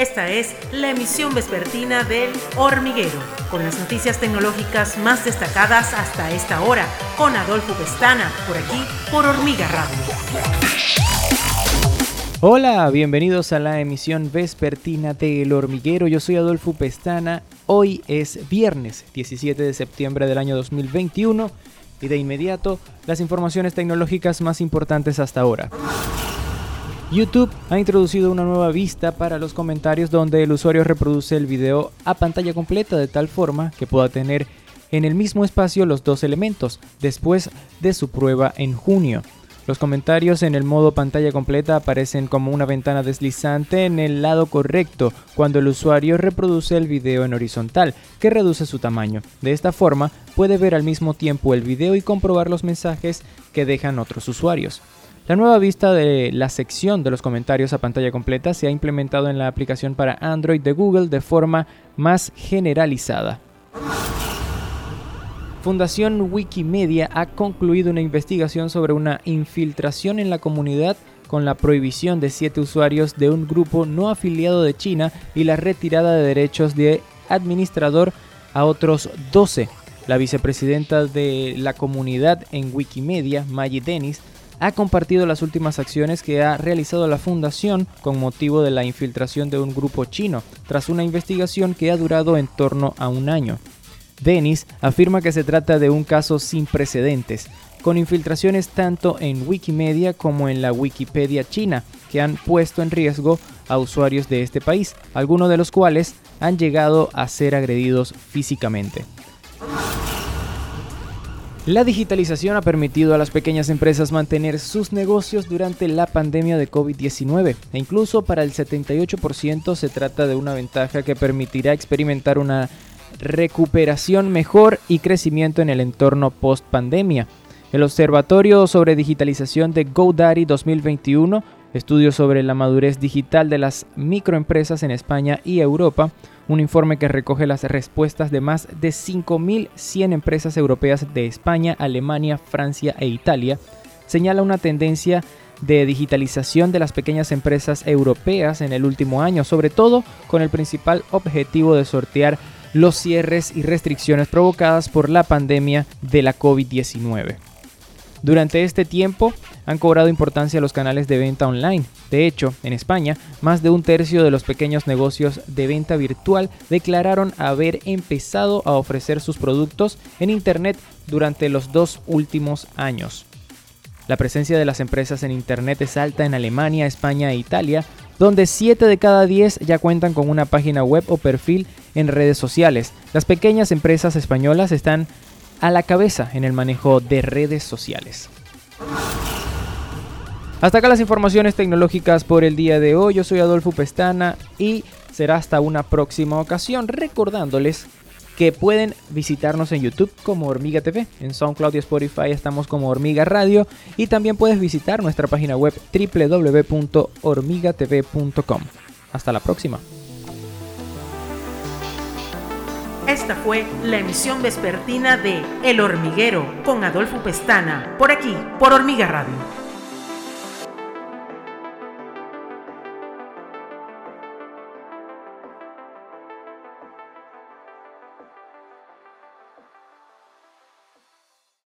Esta es la emisión vespertina del Hormiguero, con las noticias tecnológicas más destacadas hasta esta hora, con Adolfo Pestana, por aquí, por Hormiga Radio. Hola, bienvenidos a la emisión vespertina de El Hormiguero. Yo soy Adolfo Pestana. Hoy es viernes 17 de septiembre del año 2021 y de inmediato las informaciones tecnológicas más importantes hasta ahora. YouTube ha introducido una nueva vista para los comentarios donde el usuario reproduce el video a pantalla completa de tal forma que pueda tener en el mismo espacio los dos elementos después de su prueba en junio. Los comentarios en el modo pantalla completa aparecen como una ventana deslizante en el lado correcto cuando el usuario reproduce el video en horizontal, que reduce su tamaño. De esta forma, puede ver al mismo tiempo el video y comprobar los mensajes que dejan otros usuarios. La nueva vista de la sección de los comentarios a pantalla completa se ha implementado en la aplicación para Android de Google de forma más generalizada. Fundación Wikimedia ha concluido una investigación sobre una infiltración en la comunidad con la prohibición de siete usuarios de un grupo no afiliado de China y la retirada de derechos de administrador a otros 12. La vicepresidenta de la comunidad en Wikimedia, Maggie Dennis, ha compartido las últimas acciones que ha realizado la fundación con motivo de la infiltración de un grupo chino, tras una investigación que ha durado en torno a un año. Dennis afirma que se trata de un caso sin precedentes, con infiltraciones tanto en Wikimedia como en la Wikipedia china, que han puesto en riesgo a usuarios de este país, algunos de los cuales han llegado a ser agredidos físicamente. La digitalización ha permitido a las pequeñas empresas mantener sus negocios durante la pandemia de COVID-19 e incluso para el 78% se trata de una ventaja que permitirá experimentar una recuperación mejor y crecimiento en el entorno post pandemia. El Observatorio sobre Digitalización de GoDaddy 2021, estudio sobre la madurez digital de las microempresas en España y Europa, un informe que recoge las respuestas de más de 5.100 empresas europeas de España, Alemania, Francia e Italia, señala una tendencia de digitalización de las pequeñas empresas europeas en el último año, sobre todo con el principal objetivo de sortear los cierres y restricciones provocadas por la pandemia de la COVID-19. Durante este tiempo han cobrado importancia los canales de venta online. De hecho, en España, más de un tercio de los pequeños negocios de venta virtual declararon haber empezado a ofrecer sus productos en Internet durante los dos últimos años. La presencia de las empresas en Internet es alta en Alemania, España e Italia, donde 7 de cada 10 ya cuentan con una página web o perfil en redes sociales. Las pequeñas empresas españolas están a la cabeza en el manejo de redes sociales. Hasta acá las informaciones tecnológicas por el día de hoy. Yo soy Adolfo Pestana y será hasta una próxima ocasión recordándoles que pueden visitarnos en YouTube como Hormiga TV, en SoundCloud y Spotify estamos como Hormiga Radio y también puedes visitar nuestra página web www.hormigatv.com. Hasta la próxima. Esta fue la emisión vespertina de El Hormiguero con Adolfo Pestana, por aquí, por Hormiga Radio.